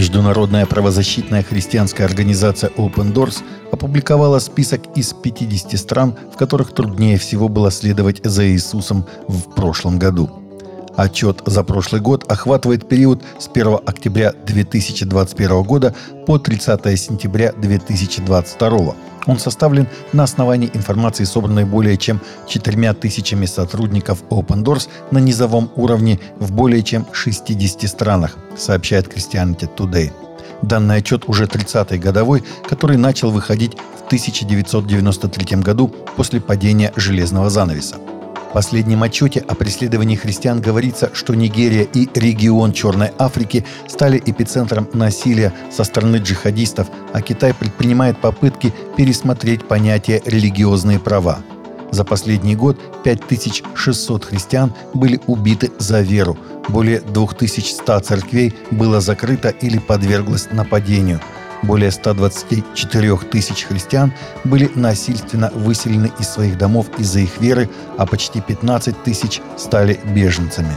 Международная правозащитная христианская организация Open Doors опубликовала список из 50 стран, в которых труднее всего было следовать за Иисусом в прошлом году. Отчет за прошлый год охватывает период с 1 октября 2021 года по 30 сентября 2022 он составлен на основании информации, собранной более чем четырьмя тысячами сотрудников Open Doors на низовом уровне в более чем 60 странах, сообщает Christianity Today. Данный отчет уже 30-й годовой, который начал выходить в 1993 году после падения железного занавеса. В последнем отчете о преследовании христиан говорится, что Нигерия и регион Черной Африки стали эпицентром насилия со стороны джихадистов, а Китай предпринимает попытки пересмотреть понятие «религиозные права». За последний год 5600 христиан были убиты за веру, более 2100 церквей было закрыто или подверглось нападению – более 124 тысяч христиан были насильственно выселены из своих домов из-за их веры, а почти 15 тысяч стали беженцами.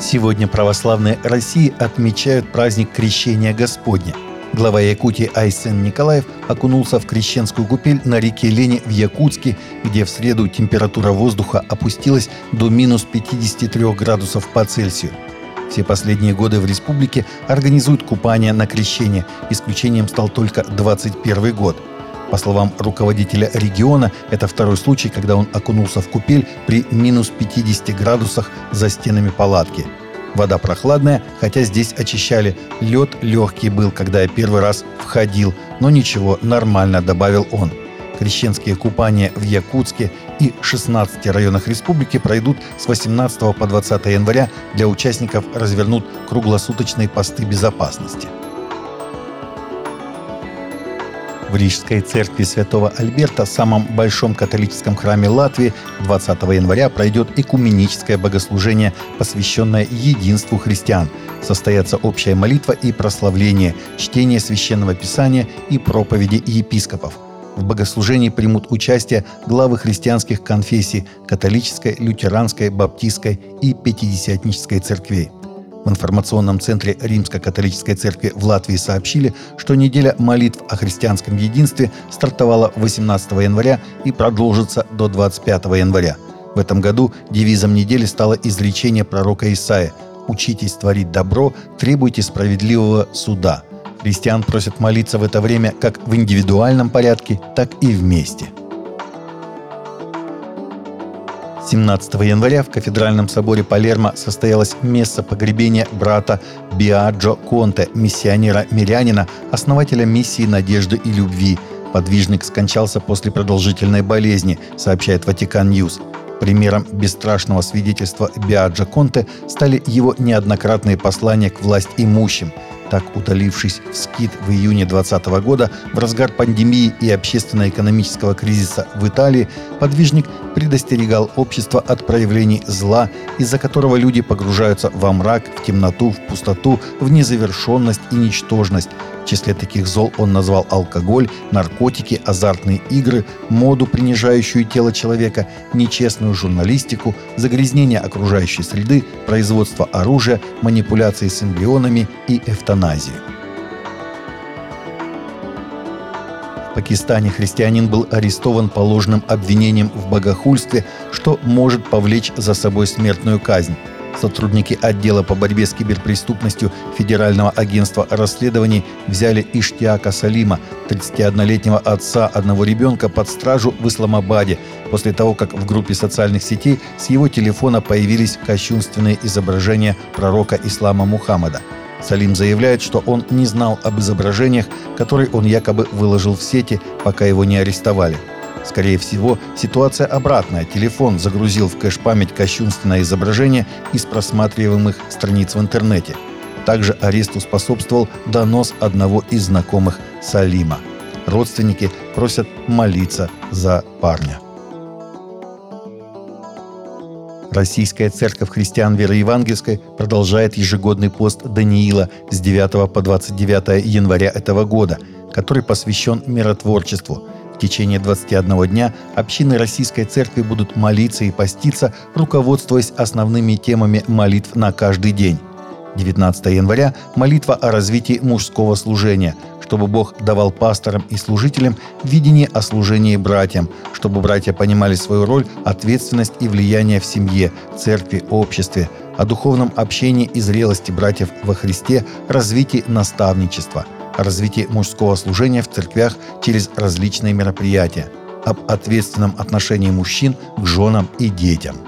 Сегодня православные России отмечают праздник Крещения Господня. Глава Якутии Айсен Николаев окунулся в крещенскую купель на реке Лени в Якутске, где в среду температура воздуха опустилась до минус 53 градусов по Цельсию – все последние годы в республике организуют купание на крещение. Исключением стал только 21 год. По словам руководителя региона, это второй случай, когда он окунулся в купель при минус 50 градусах за стенами палатки. Вода прохладная, хотя здесь очищали. Лед легкий был, когда я первый раз входил, но ничего, нормально, добавил он. Крещенские купания в Якутске и 16 районах республики пройдут с 18 по 20 января. Для участников развернут круглосуточные посты безопасности. В Рижской церкви Святого Альберта, самом большом католическом храме Латвии, 20 января пройдет экуменическое богослужение, посвященное единству христиан. Состоятся общая молитва и прославление, чтение священного писания и проповеди епископов – в богослужении примут участие главы христианских конфессий католической, лютеранской, баптистской и пятидесятнической церквей. В информационном центре Римско-католической церкви в Латвии сообщили, что неделя молитв о христианском единстве стартовала 18 января и продолжится до 25 января. В этом году девизом недели стало изречение пророка Исаия «Учитесь творить добро, требуйте справедливого суда». Христиан просят молиться в это время как в индивидуальном порядке, так и вместе. 17 января в кафедральном соборе Палермо состоялось место погребения брата Биаджо Конте, миссионера-мирянина, основателя миссии надежды и любви. Подвижник скончался после продолжительной болезни, сообщает Ватикан Ньюс. Примером бесстрашного свидетельства Биаджо Конте стали его неоднократные послания к власть имущим – так, удалившись в скит в июне 2020 года, в разгар пандемии и общественно-экономического кризиса в Италии, подвижник предостерегал общество от проявлений зла, из-за которого люди погружаются во мрак, в темноту, в пустоту, в незавершенность и ничтожность, в числе таких зол он назвал алкоголь, наркотики, азартные игры, моду, принижающую тело человека, нечестную журналистику, загрязнение окружающей среды, производство оружия, манипуляции с эмбрионами и эвтаназию. В Пакистане христианин был арестован по ложным обвинениям в богохульстве, что может повлечь за собой смертную казнь. Сотрудники отдела по борьбе с киберпреступностью Федерального агентства расследований взяли Иштиака Салима, 31-летнего отца одного ребенка, под стражу в Исламабаде после того, как в группе социальных сетей с его телефона появились кощунственные изображения пророка ислама Мухаммада. Салим заявляет, что он не знал об изображениях, которые он якобы выложил в сети, пока его не арестовали – Скорее всего, ситуация обратная. Телефон загрузил в кэш-память кощунственное изображение из просматриваемых страниц в интернете. Также аресту способствовал донос одного из знакомых Салима. Родственники просят молиться за парня. Российская церковь христиан веры евангельской продолжает ежегодный пост Даниила с 9 по 29 января этого года, который посвящен миротворчеству – в течение 21 дня общины Российской Церкви будут молиться и поститься, руководствуясь основными темами молитв на каждый день. 19 января – молитва о развитии мужского служения, чтобы Бог давал пасторам и служителям видение о служении братьям, чтобы братья понимали свою роль, ответственность и влияние в семье, церкви, обществе, о духовном общении и зрелости братьев во Христе, развитии наставничества, о развитии мужского служения в церквях через различные мероприятия, об ответственном отношении мужчин к женам и детям –